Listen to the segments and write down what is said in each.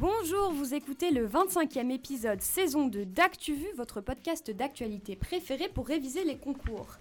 Bonjour, vous écoutez le 25e épisode saison 2 d'ActuVu, votre podcast d'actualité préféré pour réviser les concours.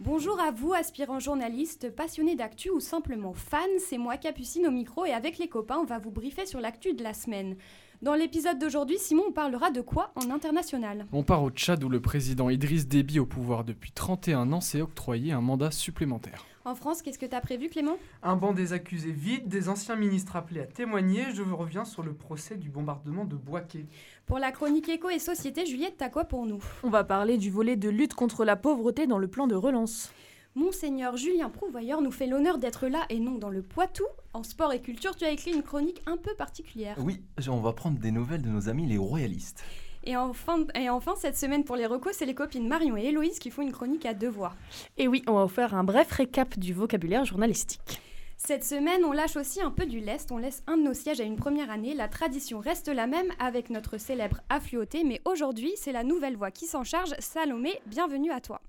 Bonjour à vous, aspirants journalistes, passionnés d'actu ou simplement fans, c'est moi Capucine au micro et avec les copains, on va vous briefer sur l'actu de la semaine. Dans l'épisode d'aujourd'hui, Simon, on parlera de quoi en international? On part au Tchad où le président Idriss Déby, au pouvoir depuis 31 ans, s'est octroyé un mandat supplémentaire. En France, qu'est-ce que tu as prévu, Clément? Un banc des accusés vide, des anciens ministres appelés à témoigner. Je reviens sur le procès du bombardement de Boaké. Pour la chronique éco et société, Juliette, t'as quoi pour nous? On va parler du volet de lutte contre la pauvreté dans le plan de relance. Monseigneur Julien Prouvoyeur nous fait l'honneur d'être là et non dans le Poitou. En sport et culture, tu as écrit une chronique un peu particulière. Oui, on va prendre des nouvelles de nos amis les royalistes. Et enfin, et enfin cette semaine pour les recos, c'est les copines Marion et Héloïse qui font une chronique à deux voix. Et oui, on va vous faire un bref récap du vocabulaire journalistique. Cette semaine, on lâche aussi un peu du lest, on laisse un de nos sièges à une première année. La tradition reste la même avec notre célèbre affluoté, mais aujourd'hui, c'est la nouvelle voix qui s'en charge. Salomé, bienvenue à toi.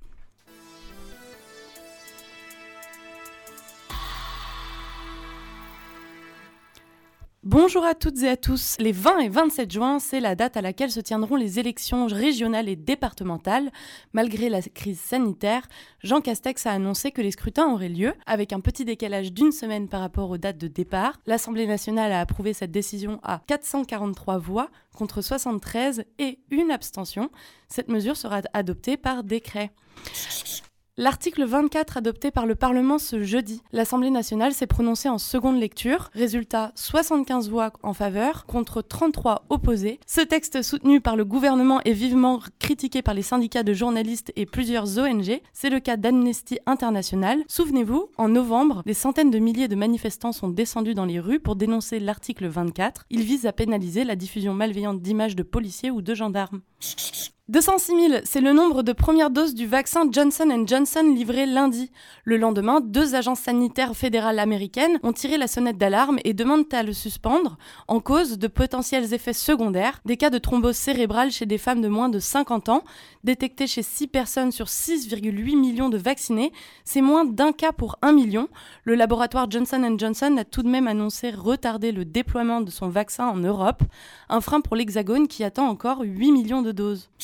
Bonjour à toutes et à tous. Les 20 et 27 juin, c'est la date à laquelle se tiendront les élections régionales et départementales. Malgré la crise sanitaire, Jean Castex a annoncé que les scrutins auraient lieu, avec un petit décalage d'une semaine par rapport aux dates de départ. L'Assemblée nationale a approuvé cette décision à 443 voix contre 73 et une abstention. Cette mesure sera adoptée par décret. L'article 24 adopté par le Parlement ce jeudi, l'Assemblée nationale s'est prononcée en seconde lecture. Résultat 75 voix en faveur contre 33 opposées. Ce texte soutenu par le gouvernement est vivement critiqué par les syndicats de journalistes et plusieurs ONG. C'est le cas d'Amnesty International. Souvenez-vous, en novembre, des centaines de milliers de manifestants sont descendus dans les rues pour dénoncer l'article 24. Il vise à pénaliser la diffusion malveillante d'images de policiers ou de gendarmes. 206 000, c'est le nombre de premières doses du vaccin Johnson Johnson livré lundi. Le lendemain, deux agences sanitaires fédérales américaines ont tiré la sonnette d'alarme et demandent à le suspendre en cause de potentiels effets secondaires, des cas de thrombose cérébrale chez des femmes de moins de 50 ans, détectés chez 6 personnes sur 6,8 millions de vaccinés, c'est moins d'un cas pour 1 million. Le laboratoire Johnson Johnson a tout de même annoncé retarder le déploiement de son vaccin en Europe, un frein pour l'Hexagone qui attend encore 8 millions de doses.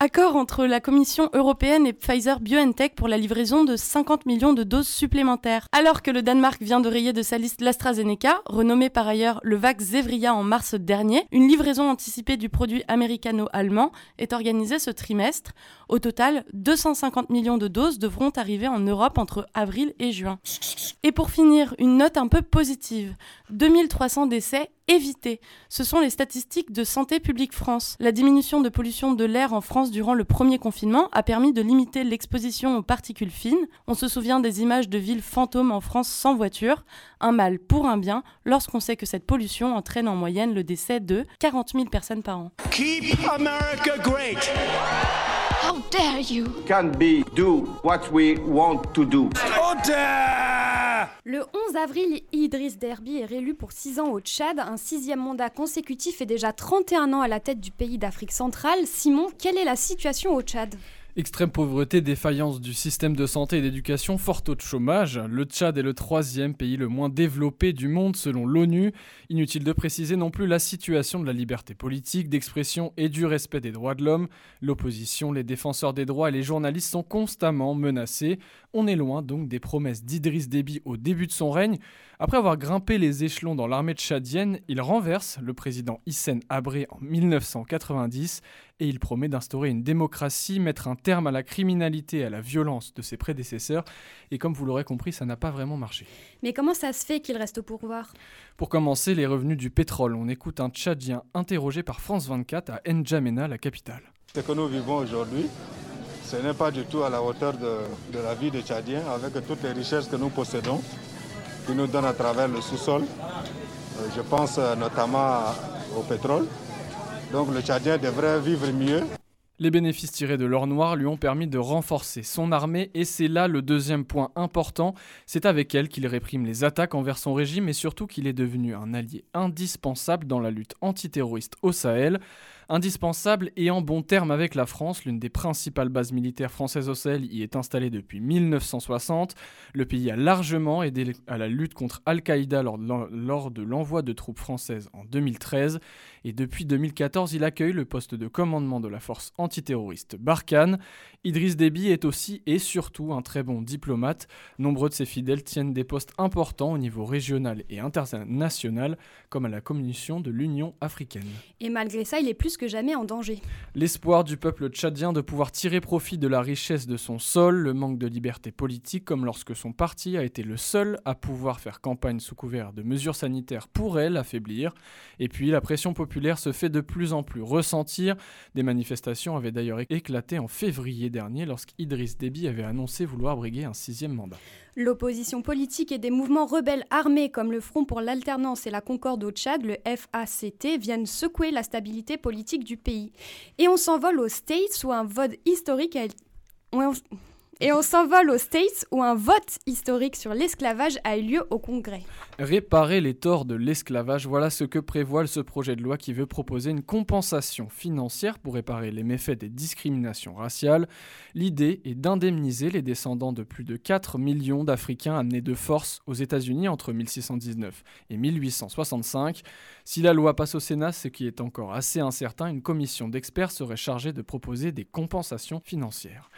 Accord entre la Commission européenne et Pfizer BioNTech pour la livraison de 50 millions de doses supplémentaires. Alors que le Danemark vient de rayer de sa liste l'AstraZeneca, renommé par ailleurs le Vax Zevria en mars dernier, une livraison anticipée du produit américano-allemand est organisée ce trimestre. Au total, 250 millions de doses devront arriver en Europe entre avril et juin. Et pour finir, une note un peu positive. 2300 décès évités. Ce sont les statistiques de Santé publique France. La diminution de pollution de l'air en France durant le premier confinement a permis de limiter l'exposition aux particules fines. On se souvient des images de villes fantômes en France sans voiture. Un mal pour un bien lorsqu'on sait que cette pollution entraîne en moyenne le décès de 40 000 personnes par an. Keep America great. How dare you? Can be do what we want to do. Le 11 avril, Idriss Derby est réélu pour 6 ans au Tchad, un sixième mandat consécutif et déjà 31 ans à la tête du pays d'Afrique centrale. Simon, quelle est la situation au Tchad? Extrême pauvreté, défaillance du système de santé et d'éducation, fort taux de chômage. Le Tchad est le troisième pays le moins développé du monde selon l'ONU. Inutile de préciser non plus la situation de la liberté politique, d'expression et du respect des droits de l'homme. L'opposition, les défenseurs des droits et les journalistes sont constamment menacés. On est loin donc des promesses d'Idriss Déby au début de son règne. Après avoir grimpé les échelons dans l'armée tchadienne, il renverse le président Hissène Abré en 1990 et il promet d'instaurer une démocratie, mettre un terme à la criminalité et à la violence de ses prédécesseurs. Et comme vous l'aurez compris, ça n'a pas vraiment marché. Mais comment ça se fait qu'il reste au pouvoir? Pour commencer, les revenus du pétrole. On écoute un Tchadien interrogé par France 24 à N'Djamena, la capitale. Ce que nous vivons aujourd'hui, ce n'est pas du tout à la hauteur de, de la vie des Tchadiens avec toutes les richesses que nous possédons qui nous donne à travers le sous-sol. Je pense notamment au pétrole. Donc le Tchadien devrait vivre mieux. Les bénéfices tirés de l'or noir lui ont permis de renforcer son armée et c'est là le deuxième point important. C'est avec elle qu'il réprime les attaques envers son régime et surtout qu'il est devenu un allié indispensable dans la lutte antiterroriste au Sahel. Indispensable et en bon terme avec la France, l'une des principales bases militaires françaises au Sahel y est installée depuis 1960. Le pays a largement aidé à la lutte contre Al-Qaïda lors, de l'envoi de troupes françaises en 2013 et depuis 2014 il accueille le poste de commandement de la force antiterroriste Barkhane. Idriss Déby est aussi et surtout un très bon diplomate. Nombreux de ses fidèles tiennent des postes importants au niveau régional et international, comme à la commission de l'Union africaine. Et malgré ça, il est plus que jamais en danger. L'espoir du peuple tchadien de pouvoir tirer profit de la richesse de son sol, le manque de liberté politique, comme lorsque son parti a été le seul à pouvoir faire campagne sous couvert de mesures sanitaires pourrait l'affaiblir. Et puis la pression populaire se fait de plus en plus ressentir. Des manifestations avaient d'ailleurs éclaté en février dernier lorsqu'Idriss Déby avait annoncé vouloir briguer un sixième mandat. L'opposition politique et des mouvements rebelles armés comme le Front pour l'alternance et la concorde au Tchad, le FACT, viennent secouer la stabilité politique du pays. Et on s'envole aux States où un vote historique. Et on s'envole aux States où un vote historique sur l'esclavage a eu lieu au Congrès. Réparer les torts de l'esclavage, voilà ce que prévoit ce projet de loi qui veut proposer une compensation financière pour réparer les méfaits des discriminations raciales. L'idée est d'indemniser les descendants de plus de 4 millions d'Africains amenés de force aux États-Unis entre 1619 et 1865. Si la loi passe au Sénat, ce qui est encore assez incertain, une commission d'experts serait chargée de proposer des compensations financières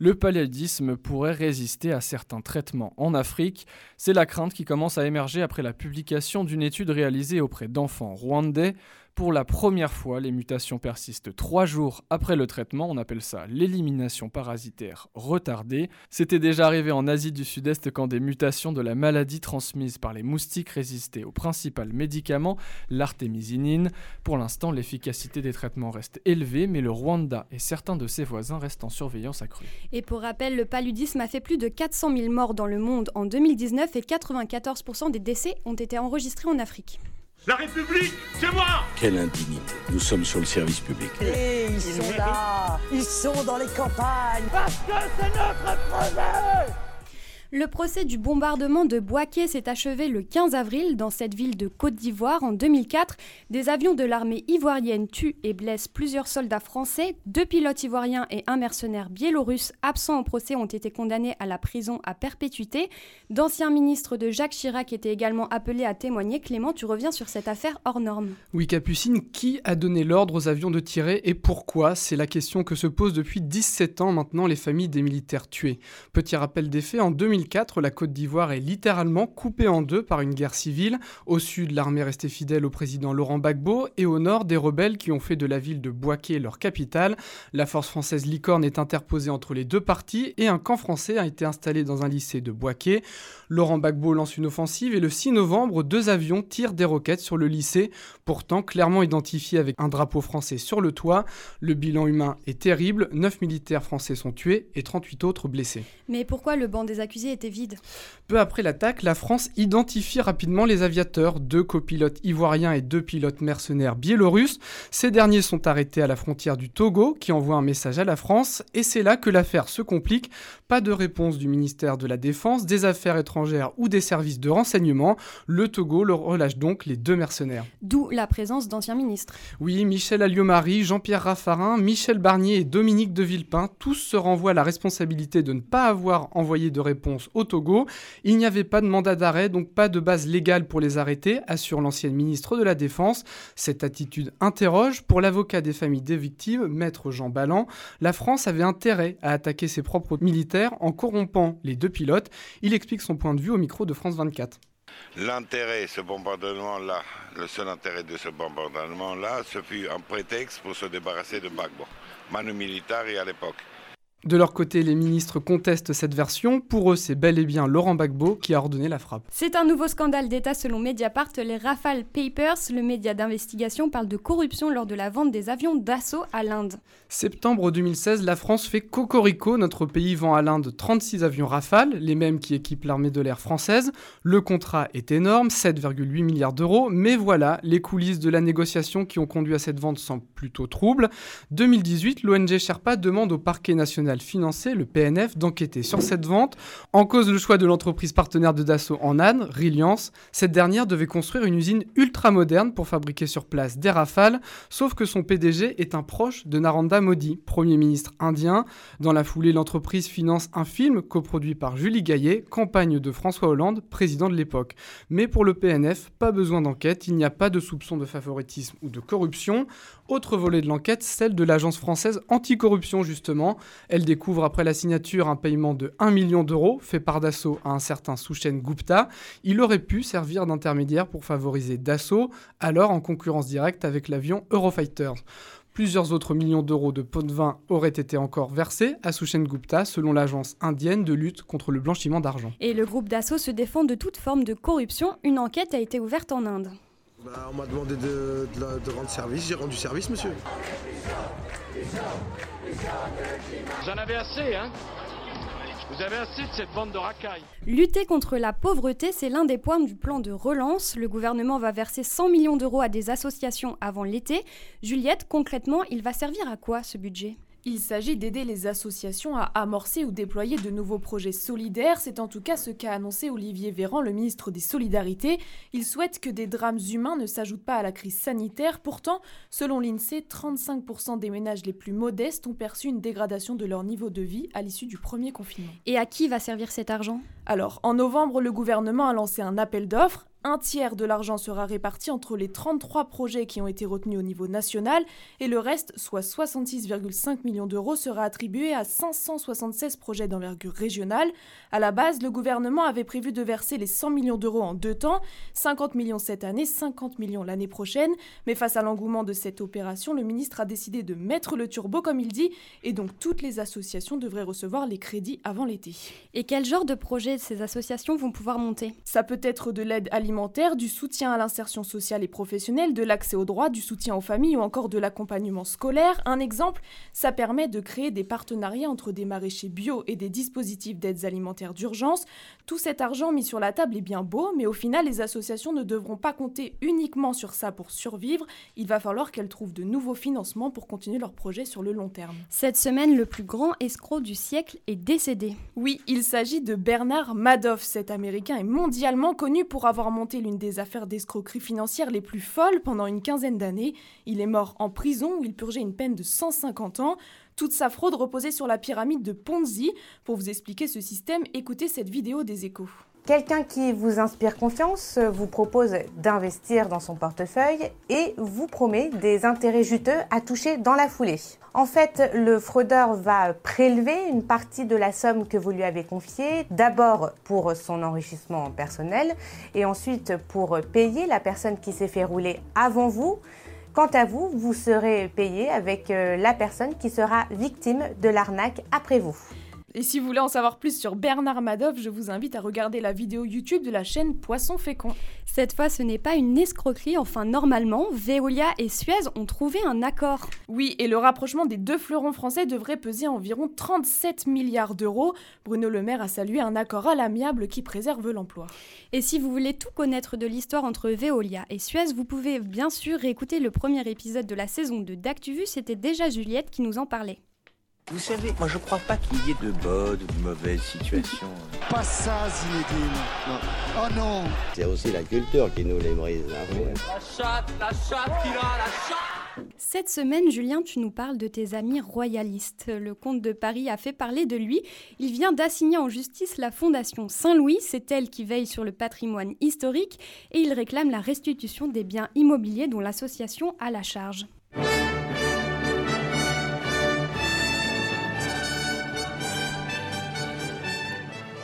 le paludisme pourrait résister à certains traitements en Afrique. C'est la crainte qui commence à émerger après la publication d'une étude réalisée auprès d'enfants rwandais. Pour la première fois, les mutations persistent trois jours après le traitement. On appelle ça l'élimination parasitaire retardée. C'était déjà arrivé en Asie du Sud-Est quand des mutations de la maladie transmise par les moustiques résistaient au principal médicament, l'artémisinine. Pour l'instant, l'efficacité des traitements reste élevée, mais le Rwanda et certains de ses voisins restent en surveillance accrue. Et pour rappel, le paludisme a fait plus de 400 000 morts dans le monde en 2019 et 94% des décès ont été enregistrés en Afrique. La République, c'est moi Quelle indignité. Nous sommes sur le service public. Et ils sont là Ils sont dans les campagnes Parce que c'est notre projet le procès du bombardement de Boaké s'est achevé le 15 avril dans cette ville de Côte d'Ivoire en 2004. Des avions de l'armée ivoirienne tuent et blessent plusieurs soldats français. Deux pilotes ivoiriens et un mercenaire biélorusse absents au procès ont été condamnés à la prison à perpétuité. D'anciens ministres de Jacques Chirac étaient également appelés à témoigner. Clément, tu reviens sur cette affaire hors norme. Oui, Capucine, qui a donné l'ordre aux avions de tirer et pourquoi? C'est la question que se posent depuis 17 ans maintenant les familles des militaires tués. Petit rappel des faits, en 2000 la Côte d'Ivoire est littéralement coupée en deux par une guerre civile. Au sud, l'armée restait fidèle au président Laurent Gbagbo et au nord, des rebelles qui ont fait de la ville de Boaké leur capitale. La force française Licorne est interposée entre les deux parties et un camp français a été installé dans un lycée de Boaké. Laurent Gbagbo lance une offensive et le 6 novembre, deux avions tirent des roquettes sur le lycée, pourtant clairement identifié avec un drapeau français sur le toit. Le bilan humain est terrible, 9 militaires français sont tués et 38 autres blessés. Mais pourquoi le banc des accusés était vide. Peu après l'attaque, la France identifie rapidement les aviateurs, deux copilotes ivoiriens et deux pilotes mercenaires biélorusses. Ces derniers sont arrêtés à la frontière du Togo, qui envoie un message à la France, et c'est là que l'affaire se complique. Pas de réponse du ministère de la Défense, des Affaires étrangères ou des services de renseignement. Le Togo leur relâche donc les deux mercenaires. D'où la présence d'anciens ministres. Oui, Michel Alliot-Marie, Jean-Pierre Raffarin, Michel Barnier et Dominique de Villepin, tous se renvoient la responsabilité de ne pas avoir envoyé de réponse au Togo. Il n'y avait pas de mandat d'arrêt, donc pas de base légale pour les arrêter, assure l'ancienne ministre de la Défense. Cette attitude interroge. Pour l'avocat des familles des victimes, maître Jean Ballan, la France avait intérêt à attaquer ses propres militaires en corrompant les deux pilotes. Il explique son point de vue au micro de France 24. L'intérêt, ce bombardement-là, le seul intérêt de ce bombardement-là, ce fut un prétexte pour se débarrasser de Bagbo, Manu Militari à l'époque. De leur côté, les ministres contestent cette version. Pour eux, c'est bel et bien Laurent Gbagbo qui a ordonné la frappe. C'est un nouveau scandale d'État selon Mediapart. Les Rafale Papers, le média d'investigation, parle de corruption lors de la vente des avions d'assaut à l'Inde. Septembre 2016, la France fait cocorico. Notre pays vend à l'Inde 36 avions Rafale, les mêmes qui équipent l'armée de l'air française. Le contrat est énorme, 7,8 milliards d'euros. Mais voilà, les coulisses de la négociation qui ont conduit à cette vente sont plutôt troubles. 2018, l'ONG Sherpa demande au parquet national national financier, le PNF, d'enquêter sur cette vente. En cause le choix de l'entreprise partenaire de Dassault en Anne, Reliance. Cette dernière devait construire une usine ultra moderne pour fabriquer sur place des rafales, sauf que son PDG est un proche de Narendra Modi, Premier ministre indien. Dans la foulée, l'entreprise finance un film coproduit par Julie Gaillet, campagne de François Hollande, président de l'époque. Mais pour le PNF, pas besoin d'enquête, il n'y a pas de soupçon de favoritisme ou de corruption. Autre volet de l'enquête, celle de l'agence française anticorruption justement. Elle découvre après la signature un paiement de 1 million d'euros fait par Dassault à un certain Souchen Gupta. Il aurait pu servir d'intermédiaire pour favoriser Dassault, alors en concurrence directe avec l'avion Eurofighter. Plusieurs autres millions d'euros de pots de vin auraient été encore versés à Sushen Gupta selon l'agence indienne de lutte contre le blanchiment d'argent. Et le groupe Dassault se défend de toute forme de corruption. Une enquête a été ouverte en Inde. Bah, on m'a demandé de, de- de rendre service, j'ai rendu service, monsieur. Vous en avez assez, hein Vous avez assez de cette bande de racailles. Lutter contre la pauvreté, c'est l'un des points du plan de relance. Le gouvernement va verser 100 millions d'euros à des associations avant l'été. Juliette, concrètement, il va servir à quoi ce budget? Il s'agit d'aider les associations à amorcer ou déployer de nouveaux projets solidaires. C'est en tout cas ce qu'a annoncé Olivier Véran, le ministre des Solidarités. Il souhaite que des drames humains ne s'ajoutent pas à la crise sanitaire. Pourtant, selon l'INSEE, 35% des ménages les plus modestes ont perçu une dégradation de leur niveau de vie à l'issue du premier confinement. Et à qui va servir cet argent? Alors, en novembre, le gouvernement a lancé un appel d'offres. Un tiers de l'argent sera réparti entre les 33 projets qui ont été retenus au niveau national et le reste, soit 66,5 millions d'euros, sera attribué à 576 projets d'envergure régionale. À la base, le gouvernement avait prévu de verser les 100 millions d'euros en deux temps, 50 millions cette année, 50 millions l'année prochaine. Mais face à l'engouement de cette opération, le ministre a décidé de mettre le turbo, comme il dit, et donc toutes les associations devraient recevoir les crédits avant l'été. Et quel genre de projet ces associations vont pouvoir monter? Ça peut être de l'aide alimentaire, du soutien à l'insertion sociale et professionnelle, de l'accès aux droits, du soutien aux familles ou encore de l'accompagnement scolaire. Un exemple, ça permet de créer des partenariats entre des maraîchers bio et des dispositifs d'aides alimentaires d'urgence. Tout cet argent mis sur la table est bien beau, mais au final, les associations ne devront pas compter uniquement sur ça pour survivre. Il va falloir qu'elles trouvent de nouveaux financements pour continuer leurs projets sur le long terme. Cette semaine, le plus grand escroc du siècle est décédé. Oui, il s'agit de Bernard Madoff. Cet Américain est mondialement connu pour avoir monté l'une des affaires d'escroquerie financière les plus folles pendant une quinzaine d'années. Il est mort en prison où il purgeait une peine de 150 ans. Toute sa fraude reposait sur la pyramide de Ponzi. Pour vous expliquer ce système, écoutez cette vidéo des échos. Quelqu'un qui vous inspire confiance vous propose d'investir dans son portefeuille et vous promet des intérêts juteux à toucher dans la foulée. En fait, le fraudeur va prélever une partie de la somme que vous lui avez confiée, d'abord pour son enrichissement personnel et ensuite pour payer la personne qui s'est fait rouler avant vous. Quant à vous, vous serez payé avec euh, la personne qui sera victime de l'arnaque après vous. Et si vous voulez en savoir plus sur Bernard Madoff, je vous invite à regarder la vidéo YouTube de la chaîne Poisson Fécond. Cette fois, ce n'est pas une escroquerie, enfin normalement, Veolia et Suez ont trouvé un accord. Oui, et le rapprochement des deux fleurons français devrait peser environ 37 milliards d'euros. Bruno Le Maire a salué un accord à l'amiable qui préserve l'emploi. Et si vous voulez tout connaître de l'histoire entre Veolia et Suez, vous pouvez bien sûr réécouter le premier épisode de la saison 2 d'ActuVu, c'était déjà Juliette qui nous en parlait. Vous savez, moi je crois pas qu'il y ait de bonnes ou de mauvaises situations. Pas ça, Zinedine. Non. Oh non C'est aussi la culture qui nous les brise. hein. La chatte, la chatte qui a la chatte Cette semaine, Julien, tu nous parles de tes amis royalistes. Le comte de Paris a fait parler de lui. Il vient d'assigner en justice la Fondation Saint-Louis. C'est elle qui veille sur le patrimoine historique et il réclame la restitution des biens immobiliers dont l'association a la charge.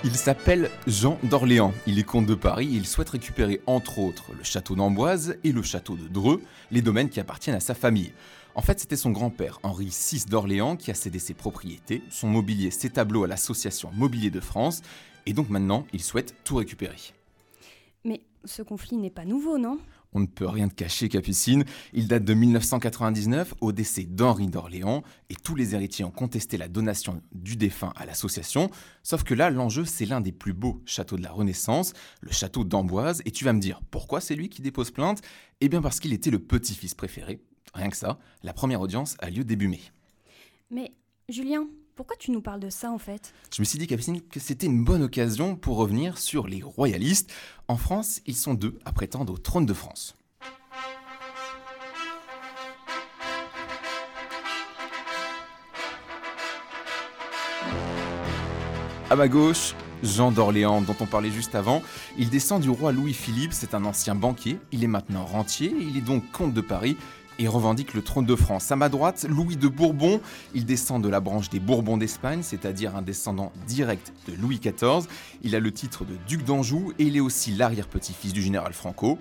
Il s'appelle Jean d'Orléans. Il est comte de Paris et il souhaite récupérer entre autres le château d'Amboise et le château de Dreux, les domaines qui appartiennent à sa famille. En fait, c'était son grand-père, Henri VI d'Orléans, qui a cédé ses propriétés, son mobilier, ses tableaux à l'association Mobilier de France, et donc maintenant, il souhaite tout récupérer. Mais ce conflit n'est pas nouveau, non? On ne peut rien te cacher, Capucine. Il date de 1999, au décès d'Henri d'Orléans, et tous les héritiers ont contesté la donation du défunt à l'association. Sauf que là, l'enjeu, c'est l'un des plus beaux châteaux de la Renaissance, le château d'Amboise. Et tu vas me dire, pourquoi c'est lui qui dépose plainte? Eh bien parce qu'il était le petit-fils préféré. Rien que ça, la première audience a lieu début mai. Mais Julien, pourquoi tu nous parles de ça en fait? Je me suis dit, Capucine, que c'était une bonne occasion pour revenir sur les royalistes. En France, ils sont deux à prétendre au trône de France. À ma gauche, Jean d'Orléans, dont on parlait juste avant. Il descend du roi Louis-Philippe, c'est un ancien banquier, il est maintenant rentier, il est donc comte de Paris et revendique le trône de France. À ma droite, Louis de Bourbon, il descend de la branche des Bourbons d'Espagne, c'est-à-dire un descendant direct de Louis XIV. Il a le titre de duc d'Anjou et il est aussi l'arrière-petit-fils du général Franco.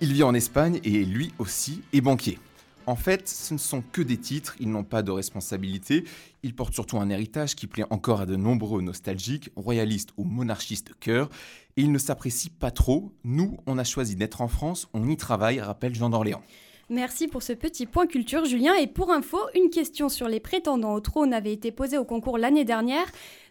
Il vit en Espagne et lui aussi est banquier. En fait, ce ne sont que des titres, ils n'ont pas de responsabilité, ils portent surtout un héritage qui plaît encore à de nombreux nostalgiques, royalistes ou monarchistes de cœur, et ils ne s'apprécient pas trop. Nous, on a choisi d'être en France, on y travaille, rappelle Jean d'Orléans. Merci pour ce petit point culture, Julien. Et pour info, une question sur les prétendants au trône avait été posée au concours l'année dernière.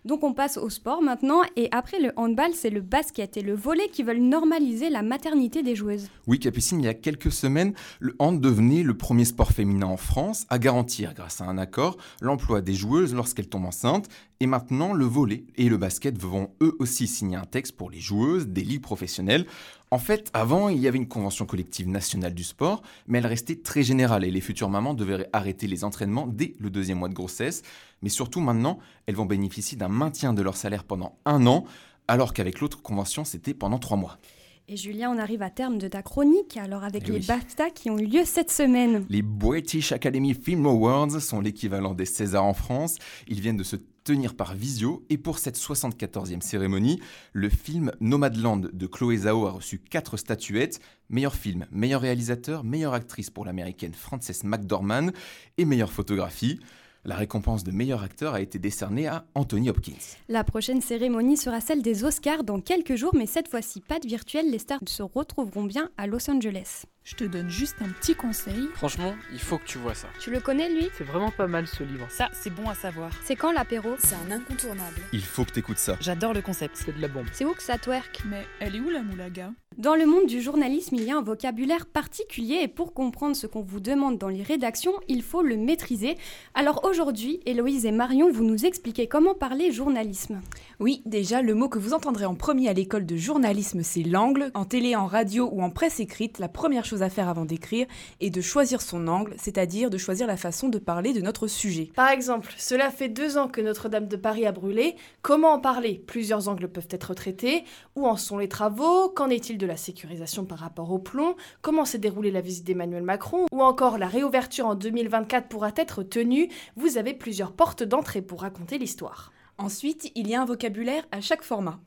Donc on passe au sport maintenant. Et après le handball, c'est le basket et le volet qui veulent normaliser la maternité des joueuses. Oui, Capucine, il y a quelques semaines, le hand devenait le premier sport féminin en France à garantir, grâce à un accord, l'emploi des joueuses lorsqu'elles tombent enceintes. Et maintenant, le volet et le basket vont eux aussi signer un texte pour les joueuses des ligues professionnelles. En fait, avant, il y avait une convention collective nationale du sport, mais elle restait très générale et les futures mamans devaient arrêter les entraînements dès le deuxième mois de grossesse. Mais surtout maintenant, elles vont bénéficier d'un maintien de leur salaire pendant un an, alors qu'avec l'autre convention, c'était pendant trois mois. Et Julien, on arrive à terme de ta chronique, alors avec les BAFTA qui ont eu lieu cette semaine. Les British Academy Film Awards sont l'équivalent des Césars en France. Ils viennent de se tenir par visio. Et pour cette 74e cérémonie, le film Nomadland de Chloé Zhao a reçu quatre statuettes meilleur film, meilleur réalisateur, meilleure actrice pour l'américaine Frances McDormand et meilleure photographie. La récompense de meilleur acteur a été décernée à Anthony Hopkins. La prochaine cérémonie sera celle des Oscars dans quelques jours, mais cette fois-ci pas de virtuel, les stars se retrouveront bien à Los Angeles. Je te donne juste un petit conseil. Franchement, il faut que tu vois ça. Tu le connais lui? C'est vraiment pas mal ce livre. Ça, c'est bon à savoir. C'est quand l'apéro? C'est un incontournable. Il faut que t'écoutes ça. J'adore le concept. C'est de la bombe. C'est où que ça twerk? Mais elle est où la moulaga? Dans le monde du journalisme, il y a un vocabulaire particulier et pour comprendre ce qu'on vous demande dans les rédactions, il faut le maîtriser. Alors aujourd'hui, Héloïse et Marion, vous nous expliquez comment parler journalisme. Oui, déjà, le mot que vous entendrez en premier à l'école de journalisme, c'est l'angle. En télé, en radio ou en presse écrite, la première chose à faire avant d'écrire est de choisir son angle, c'est-à-dire de choisir la façon de parler de notre sujet. Par exemple, cela fait deux ans que Notre-Dame de Paris a brûlé. Comment en parler? Plusieurs angles peuvent être traités. Où en sont les travaux? Qu'en est-il de la sécurisation par rapport au plomb, comment s'est déroulée la visite d'Emmanuel Macron, ou encore la réouverture en 2024 pourra être tenue, vous avez plusieurs portes d'entrée pour raconter l'histoire. Ensuite, il y a un vocabulaire à chaque format.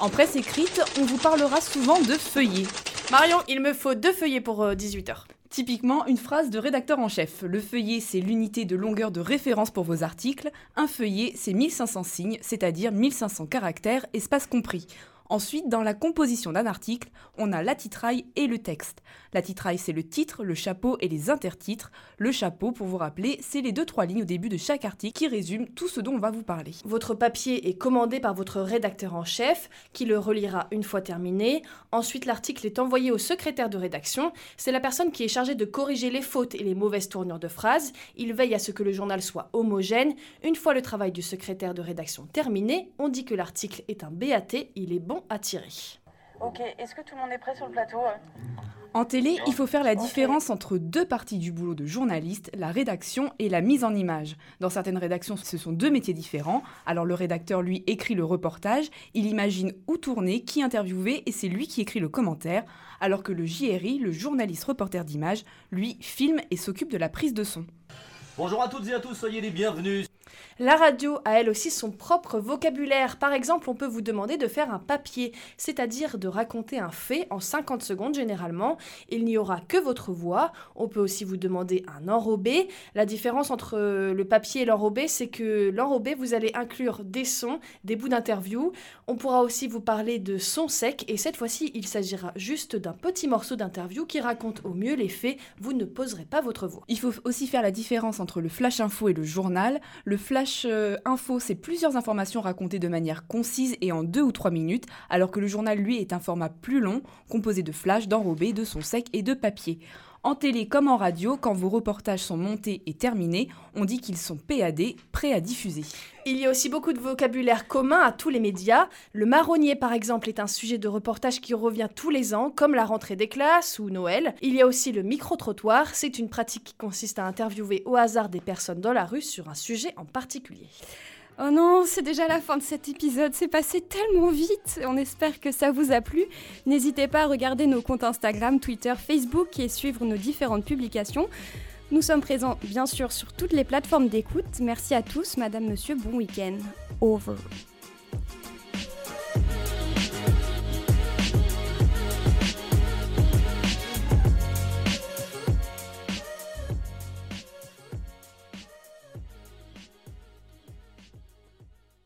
En presse écrite, on vous parlera souvent de feuillets. Marion, il me faut deux feuillets pour 18h. Euh, Typiquement, une phrase de rédacteur en chef. Le feuillet, c'est l'unité de longueur de référence pour vos articles. Un feuillet, c'est 1500 signes, c'est-à-dire 1500 caractères, espace compris. Ensuite, dans la composition d'un article, on a la titraille et le texte. La titraille, c'est le titre, le chapeau et les intertitres. Le chapeau, pour vous rappeler, c'est les deux trois lignes au début de chaque article qui résument tout ce dont on va vous parler. Votre papier est commandé par votre rédacteur en chef, qui le relira une fois terminé. Ensuite, l'article est envoyé au secrétaire de rédaction. C'est la personne qui est chargée de corriger les fautes et les mauvaises tournures de phrases. Il veille à ce que le journal soit homogène. Une fois le travail du secrétaire de rédaction terminé, on dit que l'article est un BAT, il est bon à tirer. Ok, est-ce que tout le monde est prêt sur le plateau En télé, il faut faire la différence entre deux parties du boulot de journaliste, la rédaction et la mise en image. Dans certaines rédactions, ce sont deux métiers différents. Alors le rédacteur, lui, écrit le reportage, il imagine où tourner, qui interviewer, et c'est lui qui écrit le commentaire, alors que le JRI, le journaliste reporter d'image, lui, filme et s'occupe de la prise de son. Bonjour à toutes et à tous, soyez les bienvenus. La radio a elle aussi son propre vocabulaire. Par exemple, on peut vous demander de faire un papier, c'est-à-dire de raconter un fait en 50 secondes généralement. Il n'y aura que votre voix. On peut aussi vous demander un enrobé. La différence entre le papier et l'enrobé, c'est que l'enrobé, vous allez inclure des sons, des bouts d'interview. On pourra aussi vous parler de sons secs et cette fois-ci, il s'agira juste d'un petit morceau d'interview qui raconte au mieux les faits. Vous ne poserez pas votre voix. Il faut aussi faire la différence entre le flash info et le journal. Flash euh, info, c'est plusieurs informations racontées de manière concise et en deux ou trois minutes, alors que le journal, lui, est un format plus long, composé de flash, d'enrobés, de sons secs et de papier. En télé comme en radio, quand vos reportages sont montés et terminés, on dit qu'ils sont PAD, prêts à diffuser. Il y a aussi beaucoup de vocabulaire commun à tous les médias. Le marronnier, par exemple, est un sujet de reportage qui revient tous les ans, comme la rentrée des classes ou Noël. Il y a aussi le micro-trottoir. C'est une pratique qui consiste à interviewer au hasard des personnes dans la rue sur un sujet en particulier. Oh non, c'est déjà la fin de cet épisode, c'est passé tellement vite. On espère que ça vous a plu. N'hésitez pas à regarder nos comptes Instagram, Twitter, Facebook et suivre nos différentes publications. Nous sommes présents bien sûr sur toutes les plateformes d'écoute. Merci à tous, madame, monsieur, bon week-end. Over.